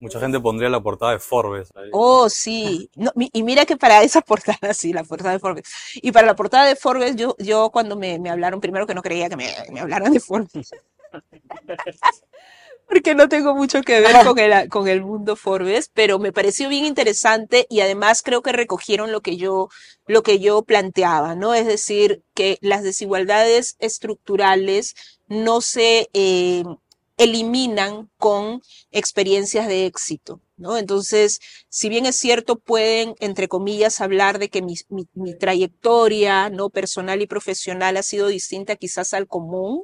Mucha gente pondría la portada de Forbes. Oh, sí. Y mira que para esa portada, sí, la portada de Forbes. Y para la portada de Forbes, yo, yo cuando me, me hablaron, primero que no creía que me, me hablaran de Forbes. Porque no tengo mucho que ver con el, con el mundo Forbes, pero me pareció bien interesante y además creo que recogieron lo que yo, lo que yo planteaba, ¿no? Es decir, que las desigualdades estructurales no se eh, eliminan con experiencias de éxito, ¿no? Entonces, si bien es cierto, pueden, entre comillas, hablar de que mi, trayectoria, ¿no? Personal y profesional ha sido distinta quizás al común,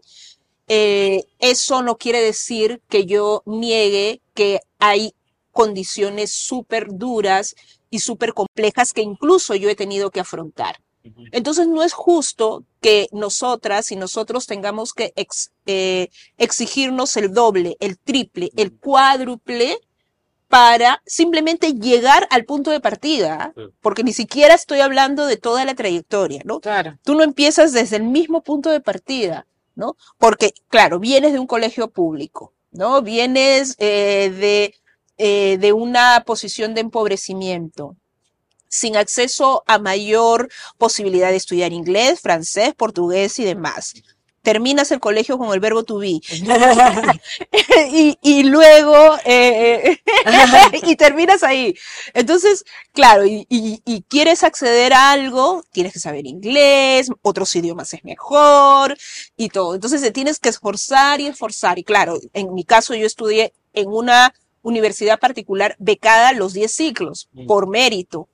eh, eso no quiere decir que yo niegue que hay condiciones súper duras y súper complejas que incluso yo he tenido que afrontar. Entonces no es justo que nosotras y nosotros tengamos que ex, eh, exigirnos el doble, el triple, el cuádruple para simplemente llegar al punto de partida, porque ni siquiera estoy hablando de toda la trayectoria, ¿no? Claro. Tú no empiezas desde el mismo punto de partida, ¿no? Porque, claro, vienes de un colegio público, ¿no? Vienes eh, de, eh, de una posición de empobrecimiento, sin acceso a mayor posibilidad de estudiar inglés, francés, portugués y demás. Terminas el colegio con el verbo to be. y, y luego, eh, y terminas ahí. Entonces, claro, y, y- y quieres acceder a algo, tienes que saber inglés, otros idiomas es mejor y todo. Entonces te tienes que esforzar y esforzar. Y claro, en mi caso yo estudié en una universidad particular becada los 10 ciclos por mérito.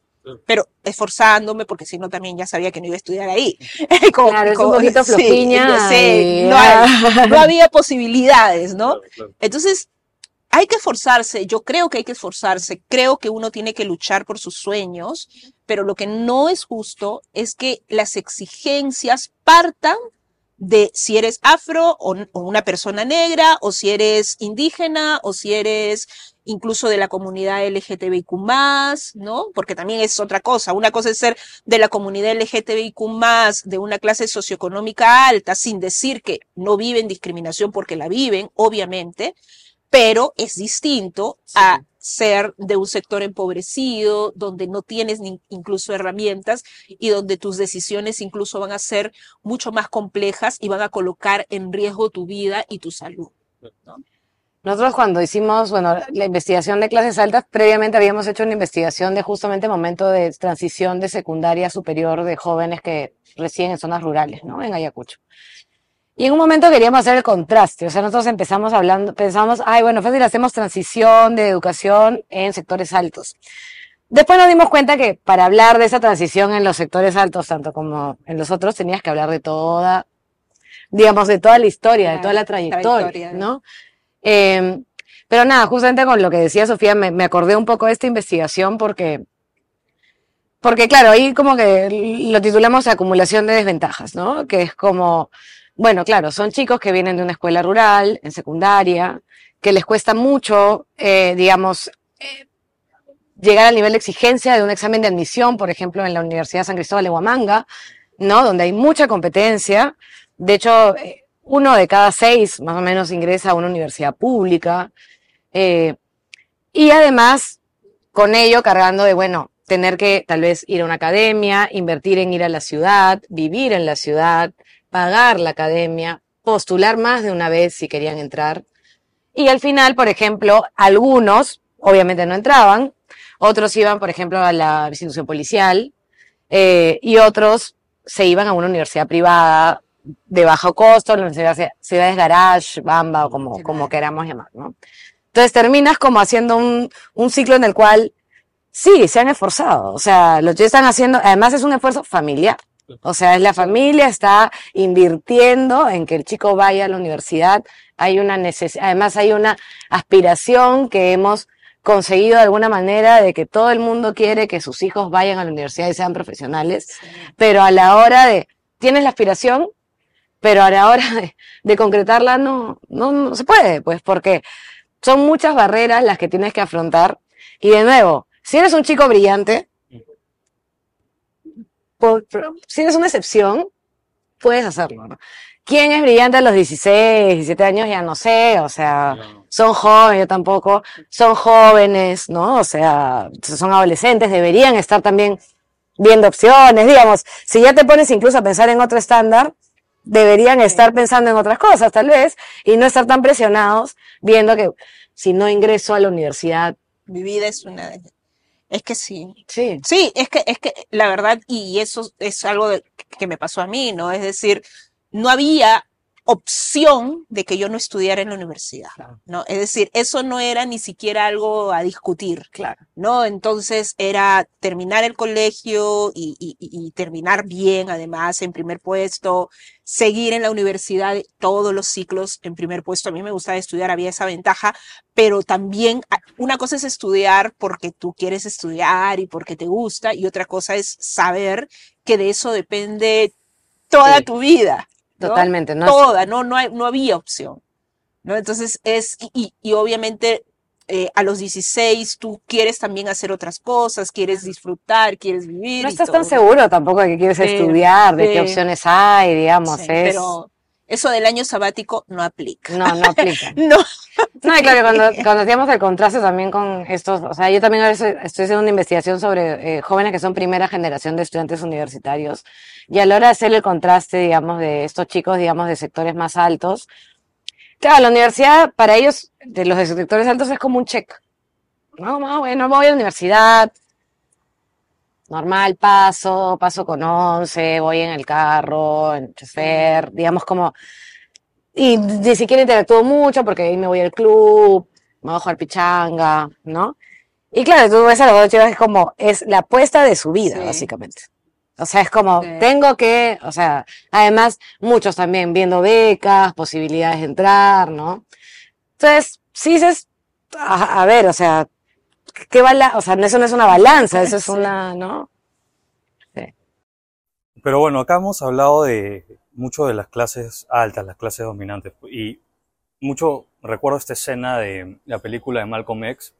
Pero esforzándome, porque si no también ya sabía que no iba a estudiar ahí. Como- Claro, es un como- poquito sí, flojiña sí, y- no, hay- no había posibilidades, ¿no? Claro, claro. Entonces, hay que esforzarse, yo creo que hay que esforzarse, creo que uno tiene que luchar por sus sueños, pero lo que no es justo es que las exigencias partan de si eres afro o, una persona negra, o si eres indígena, o si eres incluso de la comunidad LGTBIQ ¿no? Porque también es otra cosa. Una cosa es ser de la comunidad LGTBIQ de una clase socioeconómica alta, sin decir que no viven discriminación porque la viven, obviamente, pero es distinto a ser de un sector empobrecido, donde no tienes ni incluso herramientas y donde tus decisiones incluso van a ser mucho más complejas y van a colocar en riesgo tu vida y tu salud. Nosotros cuando hicimos, bueno, la investigación de clases altas, previamente habíamos hecho una investigación de justamente momento de transición de secundaria superior de jóvenes que residen en zonas rurales, ¿no? En Ayacucho. Y en un momento queríamos hacer el contraste, o sea, nosotros empezamos hablando, pensamos, ay, bueno, fácil, hacemos transición de educación en sectores altos. Después nos dimos cuenta que para hablar de esa transición en los sectores altos, tanto como en los otros, tenías que hablar de toda, digamos, de toda la historia, de toda la trayectoria, trayectoria, ¿no? Eh, pero nada, justamente con lo que decía Sofía, me, me acordé un poco de esta investigación porque, porque claro, ahí como que lo titulamos acumulación de desventajas, ¿no? Que es como, bueno, claro, son chicos que vienen de una escuela rural, en secundaria, que les cuesta mucho, eh, digamos, eh, llegar al nivel de exigencia de un examen de admisión, por ejemplo, en la Universidad San Cristóbal de Huamanga, ¿no? Donde hay mucha competencia. De hecho, eh, uno de cada seis más o menos ingresa a una universidad pública. y además, con ello cargando de, bueno, tener que tal vez ir a una academia, invertir en ir a la ciudad, vivir en la ciudad, pagar la academia, postular más de una vez si querían entrar. Y al final, por ejemplo, algunos obviamente no entraban, otros iban, por ejemplo, a la institución policial eh, y otros se iban a una universidad privada de bajo costo, las ciudades garage, bamba o como, como queramos llamar, ¿no? Entonces terminas como haciendo un, un ciclo en el cual sí, se han esforzado, o sea, lo que están haciendo, además es un esfuerzo familiar. O sea, es la familia está invirtiendo en que el chico vaya a la universidad. Hay una necesidad, además hay una aspiración que hemos conseguido de alguna manera de que todo el mundo quiere que sus hijos vayan a la universidad y sean profesionales, pero a la hora de, tienes la aspiración, pero a la hora de, de concretarla no, no, no se puede, pues porque son muchas barreras las que tienes que afrontar. Y de nuevo, si eres un chico brillante, por- si eres una excepción, puedes hacerlo, ¿no? quién es brillante a los 16, 17 años, ya no sé, o sea, son jóvenes, yo tampoco, son jóvenes, ¿no? O sea, son adolescentes, deberían estar también viendo opciones, digamos, si ya te pones incluso a pensar en otro estándar, deberían estar pensando en otras cosas, tal vez, y no estar tan presionados viendo que si no ingreso a la universidad. Mi vida es una... Es que sí. Sí. Sí, es que, es que la verdad, y eso es algo de- que me pasó a mí, ¿no? Es decir, no había opción de que yo no estudiara en la universidad, Claro. ¿no? Es decir, eso no era ni siquiera algo a discutir, Claro. ¿no? Entonces era terminar el colegio y, y- y- y terminar bien, además, en primer puesto, seguir en la universidad todos los ciclos en primer puesto. A mí me gustaba estudiar, había esa ventaja, pero también a- una cosa es estudiar porque tú quieres estudiar y porque te gusta, y otra cosa es saber que de eso depende toda Sí. tu vida. ¿No? Totalmente, ¿no? Toda, no, no, hay- no había opción. ¿no? Entonces es, y, y- obviamente eh, a los 16 tú quieres también hacer otras cosas, quieres disfrutar, quieres vivir. no estás tan todo. seguro tampoco de qué quieres Sí, estudiar, de qué opciones hay, digamos, Sí, es... Pero eso del año sabático no aplica. No, no aplica. No. No, y claro, cuando, cuando hacíamos el contraste también con estos, o sea, yo también ahora estoy, estoy haciendo una investigación sobre eh, jóvenes que son primera generación de estudiantes universitarios, y a la hora de hacer el contraste, digamos, de estos chicos, digamos, de sectores más altos, claro, la universidad para ellos, de los de sectores altos, es como un check. No, no, bueno, voy a la universidad, normal, paso, paso con once, voy en el carro, en chofer, digamos como y ni siquiera interactúo mucho porque ahí me voy al club, me voy a jugar pichanga, ¿no? Y claro, tú ves a los dos chicos, es como, es la apuesta de su vida, Sí. básicamente. O sea, es como, Sí. tengo que, o sea, además, muchos también viendo becas, posibilidades de entrar, ¿no? Entonces, sí dices, a, a ver, o sea, ¿qué bala? O sea, eso no es una balanza, eso es Sí. una, ¿no? Pero bueno, acá hemos hablado de mucho de las clases altas, las clases dominantes. Y mucho recuerdo esta escena de la película de Malcolm X,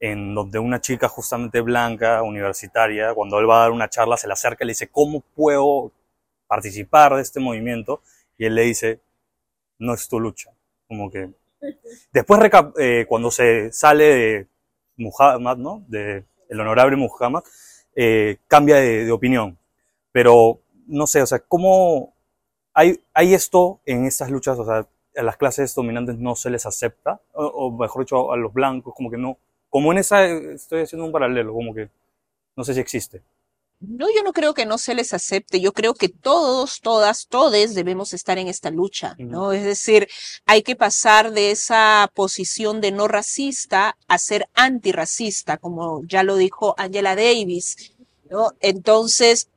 en donde una chica justamente blanca, universitaria, cuando él va a dar una charla, se le acerca y le dice, ¿cómo puedo participar de este movimiento? Y él le dice, no es tu lucha. Como que después, eh, cuando se sale de Muhammad, ¿no? De el honorable Muhammad, eh, cambia de, opinión. Pero no sé, o sea, ¿cómo hay, hay esto en estas luchas? O sea, a las clases dominantes no se les acepta, o, o mejor dicho, a los blancos, como que no. Como en esa, estoy haciendo un paralelo, como que no sé si existe. No, yo no creo que no se les acepte. Yo creo que todos, todas, todes debemos estar en esta lucha, ¿no? Es decir, hay que pasar de esa posición de no racista a ser antirracista, como ya lo dijo Angela Davis, ¿no? Entonces,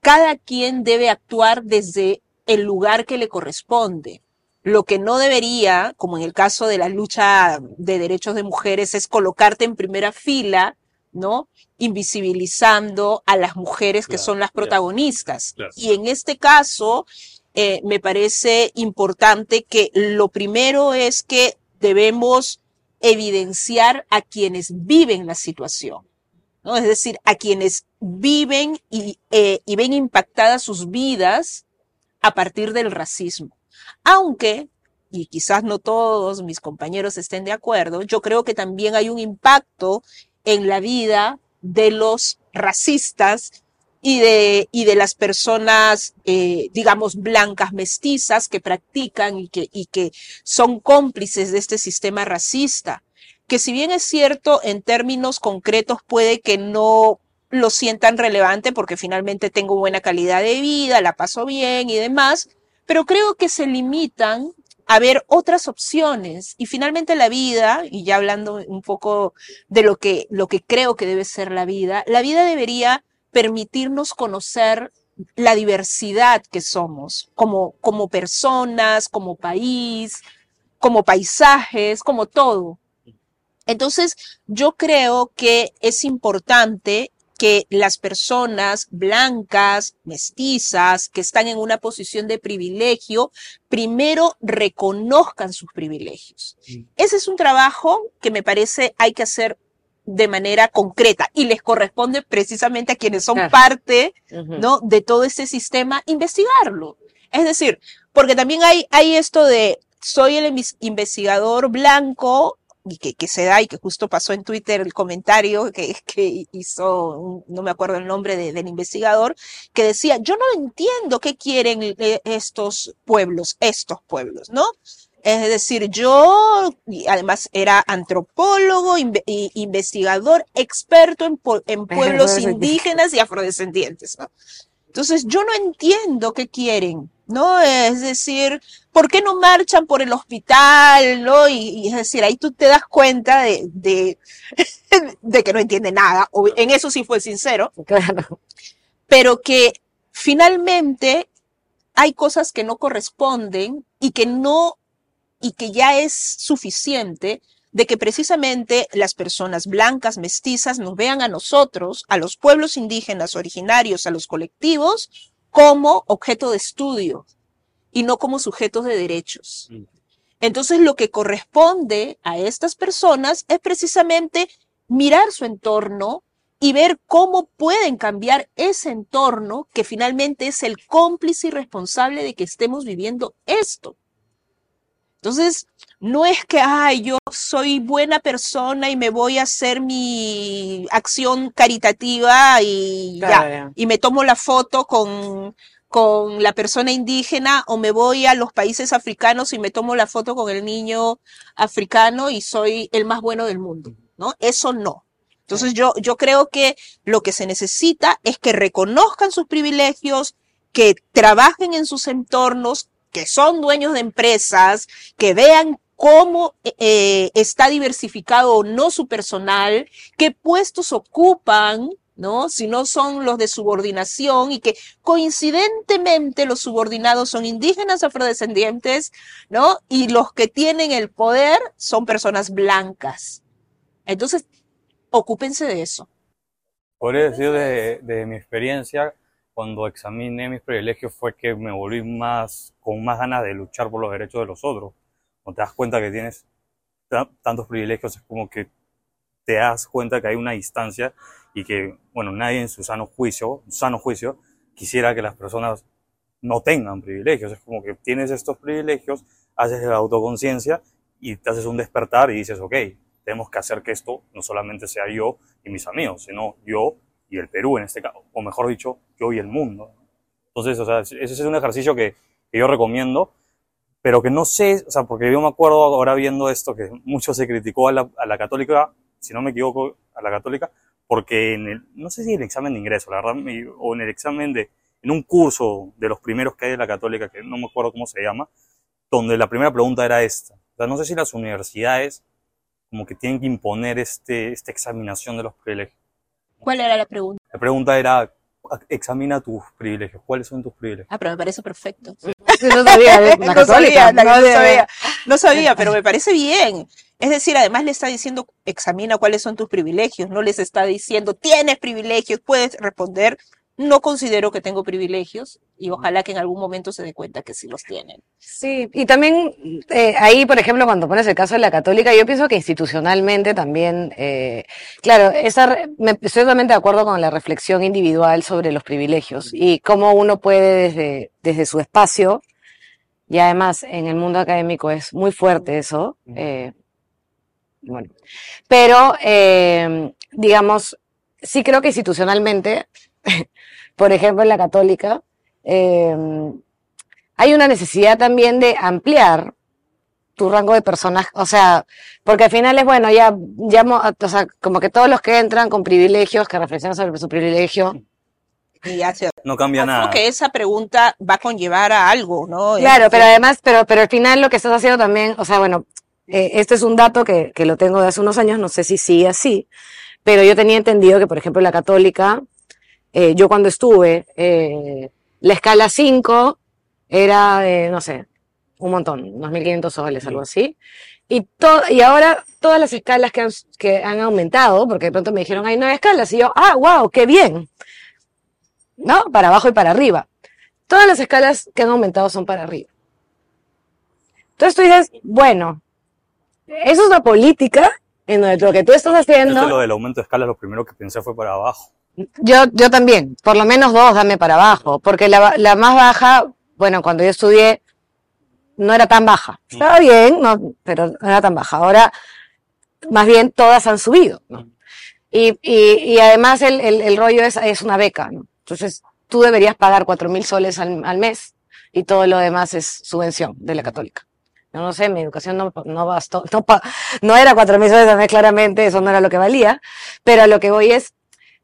cada quien debe actuar desde el lugar que le corresponde. Lo que no debería, como en el caso de la lucha de derechos de mujeres, es colocarte en primera fila, ¿no? Invisibilizando a las mujeres que Claro, son las claro, protagonistas. claro. Y en este caso, eh, me parece importante que lo primero es que debemos evidenciar a quienes viven la situación. ¿no? Es decir, a quienes viven y, eh, y ven impactadas sus vidas a partir del racismo. Aunque, y quizás no todos mis compañeros estén de acuerdo, yo creo que también hay un impacto en la vida de los racistas y de, y de las personas, eh, digamos, blancas mestizas que practican y que, y que son cómplices de este sistema racista que si bien es cierto, en términos concretos puede que no lo sientan relevante porque finalmente tengo buena calidad de vida, la paso bien y demás, pero creo que se limitan a ver otras opciones y finalmente la vida, y ya hablando un poco de lo que, lo que creo que debe ser la vida, la vida debería permitirnos conocer la diversidad que somos como, como personas, como país, como paisajes, como todo. Entonces, yo creo que es importante que las personas blancas, mestizas, que están en una posición de privilegio, primero reconozcan sus privilegios. Ese es un trabajo que me parece hay que hacer de manera concreta y les corresponde precisamente a quienes son Claro. parte. ¿no? de todo este sistema investigarlo. Es decir, porque también hay, hay esto de soy el inves- investigador blanco y que, que se da y que justo pasó en Twitter el comentario que, que hizo, no me acuerdo el nombre de- del investigador, que decía, yo no entiendo qué quieren eh, estos pueblos, estos pueblos, ¿no? Es decir, yo además era antropólogo, inve- investigador, experto en, en pueblos indígenas y afrodescendientes, ¿no? Entonces, yo no entiendo qué quieren, ¿no? Es decir, ¿por qué no marchan por el hospital, ¿no? Y, y es decir, ahí tú te das cuenta de, de, de que no entiende nada, o en eso sí fue sincero, Claro. pero que finalmente hay cosas que no corresponden y que no, y que ya es suficiente de que precisamente las personas blancas, mestizas, nos vean a nosotros, a los pueblos indígenas originarios, a los colectivos, como objeto de estudio y no como sujetos de derechos. Mm. Entonces, lo que corresponde a estas personas es precisamente mirar su entorno y ver cómo pueden cambiar ese entorno que finalmente es el cómplice y responsable de que estemos viviendo esto. Entonces, no es que, ay, yo soy buena persona y me voy a hacer mi acción caritativa y ya, y me tomo la foto con, con la persona indígena o me voy a los países africanos y me tomo la foto con el niño africano y soy el más bueno del mundo, ¿no? Eso no. Entonces yo, yo creo que lo que se necesita es que reconozcan sus privilegios, que trabajen en sus entornos, que son dueños de empresas, que vean cómo eh, está diversificado o no su personal, qué puestos ocupan, ¿no? Si no son los de subordinación y que coincidentemente los subordinados son indígenas afrodescendientes, ¿no? Y los que tienen el poder son personas blancas. Entonces, ocúpense de eso. Podría decir de, de mi experiencia, cuando examiné mis privilegios fue que me volví más, con más ganas de luchar por los derechos de los otros. Cuando te das cuenta que tienes ta- tantos privilegios, es como que te das cuenta que hay una distancia y que, bueno, nadie en su sano juicio, sano juicio, quisiera que las personas no tengan privilegios. Es como que tienes estos privilegios, haces la autoconciencia y te haces un despertar y dices, ok, tenemos que hacer que esto no solamente sea yo y mis amigos, sino yo y el Perú en este caso, o mejor dicho, yo y el mundo. Entonces, o sea, ese es un ejercicio que, que yo recomiendo, pero que no sé, o sea, porque yo me acuerdo ahora viendo esto, que mucho se criticó a la, a la católica, si no me equivoco, a la católica, porque en el, no sé si en el examen de ingreso, la verdad, o en el examen de, en un curso de los primeros que hay de la católica, que no me acuerdo cómo se llama, donde la primera pregunta era esta. O sea, no sé si las universidades como que tienen que imponer este, esta examinación de los privilegios. ¿Cuál era la pregunta? La pregunta era, examina tus privilegios. ¿Cuáles son tus privilegios? Ah, pero me parece perfecto. Sí, no sabía. La no católica. sabía, la- no, sabía. sabía, no sabía, pero me parece bien. Es decir, además le está diciendo, examina cuáles son tus privilegios, no les está diciendo, tienes privilegios, puedes responder, no considero que tengo privilegios y ojalá que en algún momento se dé cuenta que sí los tienen. Sí, y también eh, ahí, por ejemplo, cuando pones el caso de la católica, yo pienso que institucionalmente también, eh, claro, esa, me, estoy totalmente de acuerdo con la reflexión individual sobre los privilegios y cómo uno puede desde, desde su espacio, y además en el mundo académico es muy fuerte eso, eh, bueno, pero digamos, sí creo que institucionalmente, por ejemplo, en la católica, eh, hay una necesidad también de ampliar tu rango de personas, o sea, porque al final es bueno, ya, ya, mo- o sea, como que todos los que entran con privilegios, que reflexionan sobre su privilegio, Y ya se- No cambia Creo nada. que esa pregunta va a conllevar a algo, ¿no? Claro, Es pero además, pero, pero al final lo que estás haciendo también, o sea, bueno, eh, este es un dato que, que lo tengo de hace unos años, no sé si sigue así, pero yo tenía entendido que, por ejemplo, la católica, eh, yo cuando estuve, eh, la escala 5 era, de, no sé, un montón, 2.500 soles, algo así. Y, to- y ahora todas las escalas que han, que han aumentado, porque de pronto me dijeron hay nueve escalas, y yo, ah, wow, qué bien. ¿No? Para abajo y para arriba. Todas las escalas que han aumentado son para arriba. Entonces tú dices, bueno, eso es una política en donde lo que tú estás haciendo, lo del aumento de escala, lo primero que pensé fue para abajo. Yo, yo también, por lo menos dos dame para abajo, porque la, la más baja, bueno, cuando yo estudié, no era tan baja. Estaba bien, no, pero no era tan baja. Ahora, más bien, todas han subido, ¿no? Y, y, y además el, el, el rollo es, es una beca, ¿no? Entonces, tú deberías pagar cuatro mil soles al, al mes y todo lo demás es subvención de la católica. Yo no sé, mi educación no, no bastó, no, pa- no era cuatro mil soles al mes, claramente, eso no era lo que valía, pero a lo que voy es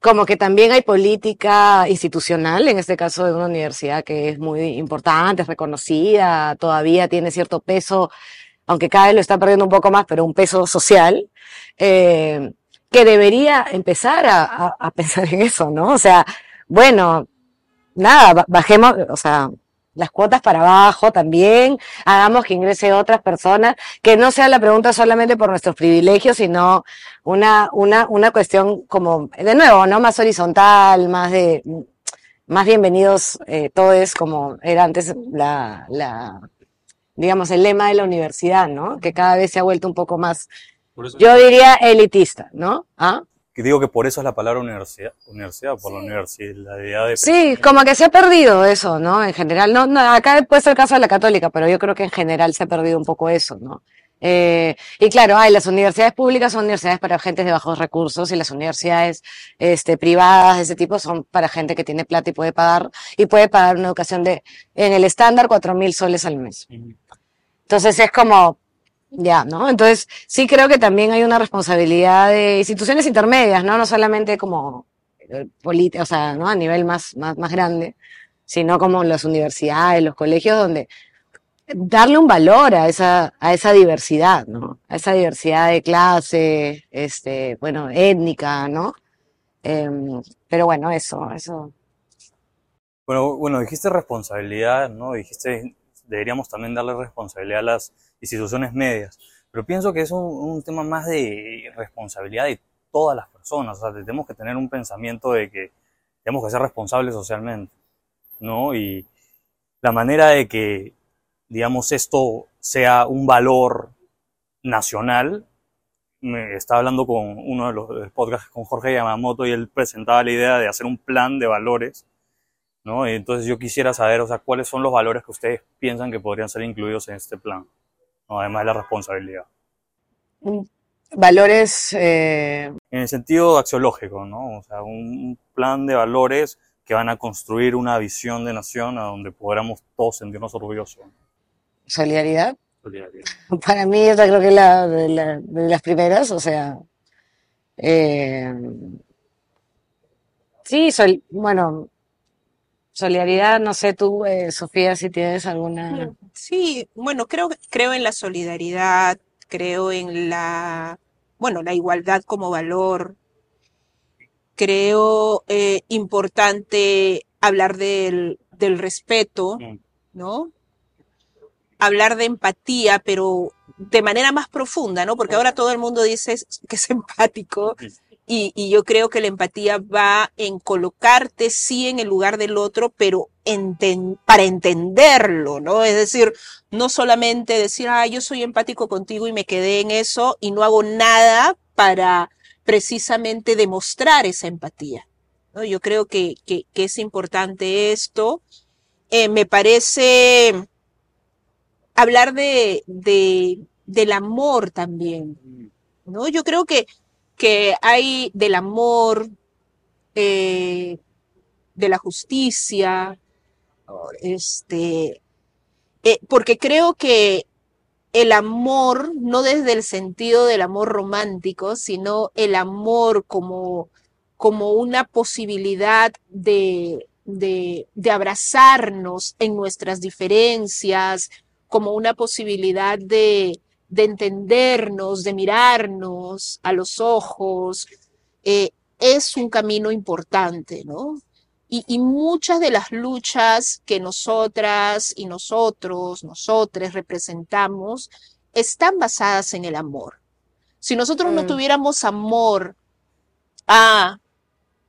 como que también hay política institucional, en este caso de una universidad que es muy importante, es reconocida, todavía tiene cierto peso, aunque cada vez lo está perdiendo un poco más, pero un peso social, eh, que debería empezar a, pensar en eso, ¿no? O sea, bueno, nada, ba- bajemos, o sea, las cuotas para abajo también, hagamos que ingrese otras personas, que no sea la pregunta solamente por nuestros privilegios, sino una, una, una cuestión como, de nuevo, ¿no? Más horizontal, más de, más bienvenidos, eh, todos, como era antes la, la, digamos, el lema de la universidad, ¿no? Que cada vez se ha vuelto un poco más, yo diría elitista, ¿no? ¿Ah? Que digo que por eso es la palabra universidad, universidad por la universidad de Sí, como que se ha perdido eso, ¿no? En general, no, no, acá puede ser el caso de la católica, pero yo creo que en general se ha perdido un poco eso, ¿no? Eh, y claro, hay las universidades públicas son universidades para gente de bajos recursos y las universidades este, privadas de ese tipo son para gente que tiene plata y puede pagar, y puede pagar una educación de, en el estándar, cuatro mil soles al mes. Entonces es como, ya, ¿no? Entonces sí creo que también hay una responsabilidad de instituciones intermedias, ¿no? No solamente como política, o sea, ¿no? A nivel más, más, más grande, sino como las universidades, los colegios, donde darle un valor a esa, a esa diversidad, ¿no? A esa diversidad de clase, este, bueno, étnica, ¿no? Em, pero bueno, eso, eso. Bueno, bueno, dijiste responsabilidad, ¿no? Dijiste deberíamos también darle responsabilidad a las instituciones medias, pero pienso que es un, un tema más de responsabilidad de todas las personas, o sea, tenemos que tener un pensamiento de que tenemos que ser responsables socialmente, ¿no? Y la manera de que, digamos, esto sea un valor nacional, me estaba hablando con uno de los podcasts con Jorge Yamamoto y él presentaba la idea de hacer un plan de valores ¿no? Entonces yo quisiera saber, o sea, cuáles son los valores que ustedes piensan que podrían ser incluidos en este plan, ¿no? además de la responsabilidad. Valores. Eh... En el sentido axiológico, ¿no? O sea, un plan de valores que van a construir una visión de nación a donde podamos todos sentirnos orgullosos. Solidaridad. Solidaridad. Para mí, esta creo que es la de, la, de las primeras, o sea. Eh... Sí, sol, bueno, Solidaridad, no sé tú, eh, Sofía, si tienes alguna. Sí, bueno, creo, creo en la solidaridad, creo en la, bueno, la igualdad como valor. Creo eh, importante hablar del, del respeto, ¿no? Hablar de empatía, pero de manera más profunda, ¿no? Porque ahora todo el mundo dice que es empático. Y, yo creo que la empatía va en colocarte sí en el lugar del otro, pero para entenderlo, ¿no? Es decir, no solamente decir, ah, yo soy empático contigo y me quedé en eso y no hago nada para precisamente demostrar esa empatía. ¿no? Yo creo que, que, que, es importante esto. Eh, me parece hablar de, de, del amor también, ¿no? Yo creo que que hay del amor, eh, de la justicia, este, eh, porque creo que el amor, no desde el sentido del amor romántico, sino el amor como, como una posibilidad de, de, de abrazarnos en nuestras diferencias, como una posibilidad de, de entendernos, de mirarnos a los ojos, eh, es un camino importante, ¿no? Y, y, muchas de las luchas que nosotras y nosotros, nosotres representamos, están basadas en el amor. Si nosotros mm. no tuviéramos amor a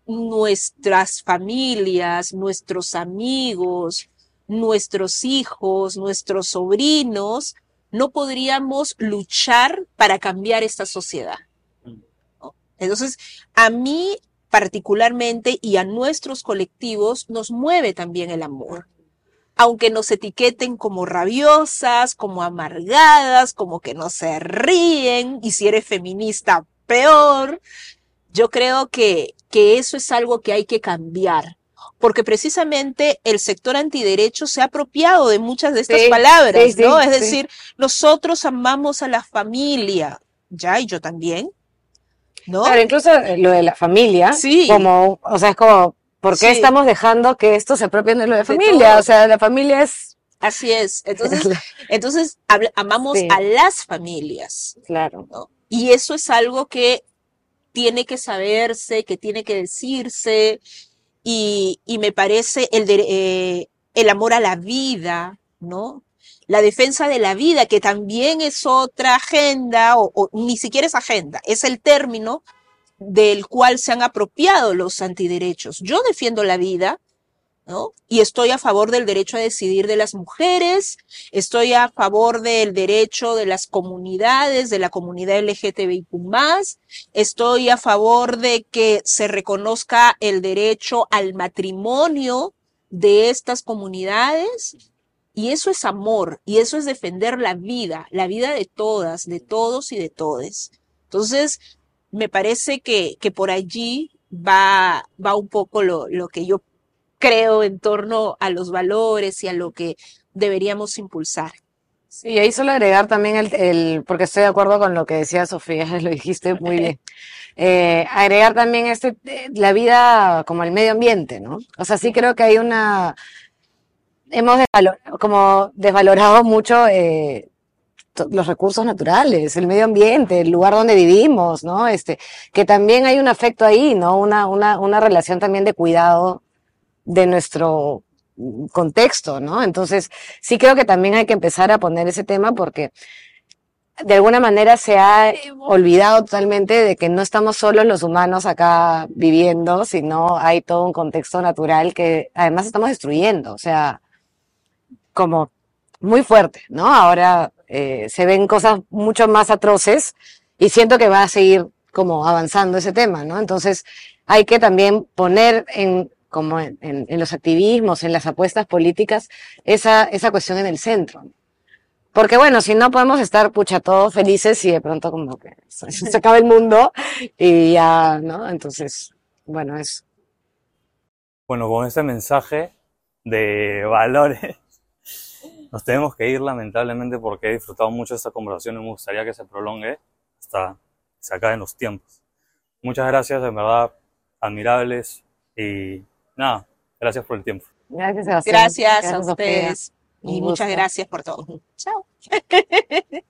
nuestras familias, nuestros amigos, nuestros hijos, nuestros sobrinos, no podríamos luchar para cambiar esta sociedad. Entonces, a mí particularmente y a nuestros colectivos nos mueve también el amor. aunque nos etiqueten como rabiosas, como amargadas, como que no se ríen, y si eres feminista, peor, yo creo que, que eso es algo que hay que cambiar porque precisamente el sector antiderecho se ha apropiado de muchas de estas Sí, palabras, sí, sí, ¿no? Es decir, nosotros amamos a la familia, ya, y yo también, ¿no? Claro, incluso eh, lo de la familia, Sí. como, o sea, es como, ¿por qué estamos dejando que esto se apropien de lo de De familia? todo. O sea, la familia es... Así es. Entonces, entonces amamos a las familias, Claro. ¿no? Y eso es algo que tiene que saberse, que tiene que decirse, y, me parece el, eh, el amor a la vida, ¿no? La defensa de la vida, que también es otra agenda, o, o ni siquiera es agenda, es el término del cual se han apropiado los antiderechos. Yo defiendo la vida, ¿no? Y estoy a favor del derecho a decidir de las mujeres, estoy a favor del derecho de las comunidades, de la comunidad LGTBIQ+, estoy a favor de que se reconozca el derecho al matrimonio de estas comunidades. Y eso es amor, y eso es defender la vida, la vida de todas, de todos y de todes. Entonces, me parece que, que por allí va, va un poco lo, lo que yo creo en torno a los valores y a lo que deberíamos impulsar. Sí, ahí solo agregar también el, el- porque estoy de acuerdo con lo que decía Sofía, lo dijiste muy bien. Eh, agregar también este, eh, la vida como el medio ambiente, ¿no? O sea, sí creo que hay una, hemos desvalo- como desvalorado mucho eh, los recursos naturales, el medio ambiente, el lugar donde vivimos, ¿no? Este, que también hay un afecto ahí, ¿no? Una, una, una relación también de cuidado de nuestro contexto, ¿no? Entonces, sí creo que también hay que empezar a poner ese tema porque de alguna manera se ha olvidado totalmente de que no estamos solos los humanos acá viviendo, sino hay todo un contexto natural que además estamos destruyendo, o sea, como muy fuerte, ¿no? Ahora eh, se ven cosas mucho más atroces y siento que va a seguir como avanzando ese tema, ¿no? Entonces hay que también poner en como en, en- en los activismos, en las apuestas políticas, esa, esa cuestión en el centro. Porque bueno, si no podemos estar pucha todos felices y de pronto como que se, se acaba el mundo y ya, ¿no? Entonces, bueno, es Bueno, con este mensaje de valores, nos tenemos que ir lamentablemente porque he disfrutado mucho esta conversación y me gustaría que se prolongue hasta que se acaben los tiempos. Muchas gracias, en verdad, admirables y nada, gracias por el tiempo. Gracias, Sebastián. Gracias a ustedes y muchas gracias por todo. Chao.